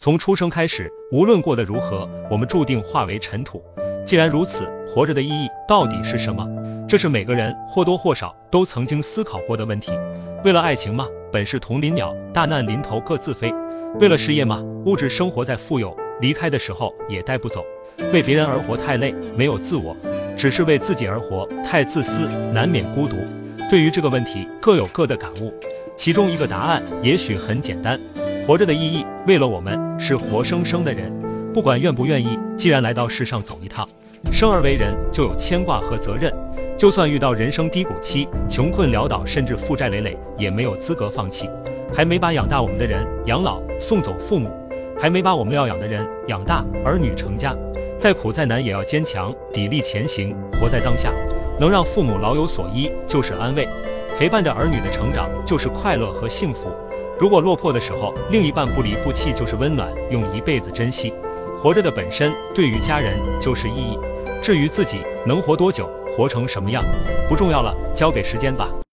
从出生开始，无论过得如何，我们注定化为尘土。既然如此，活着的意义到底是什么？这是每个人或多或少都曾经思考过的问题。为了爱情吗？本是同林鸟，大难临头各自飞。为了事业吗？物质生活再富有，离开的时候也带不走。为别人而活太累，没有自我，只是为自己而活太自私，难免孤独。对于这个问题，各有各的感悟。其中一个答案也许很简单：活着的意义，为了我们是活生生的人，不管愿不愿意，既然来到世上走一趟，生而为人就有牵挂和责任。就算遇到人生低谷期，穷困潦倒，甚至负债累累，也没有资格放弃。还没把养大我们的人养老，送走父母；还没把我们要养的人养大，儿女成家。再苦再难也要坚强，砥砺前行，活在当下。能让父母老有所依，就是安慰；陪伴着儿女的成长，就是快乐和幸福。如果落魄的时候，另一半不离不弃，就是温暖，用一辈子珍惜。活着的本身，对于家人就是意义。至于自己能活多久，活成什么样，不重要了，交给时间吧。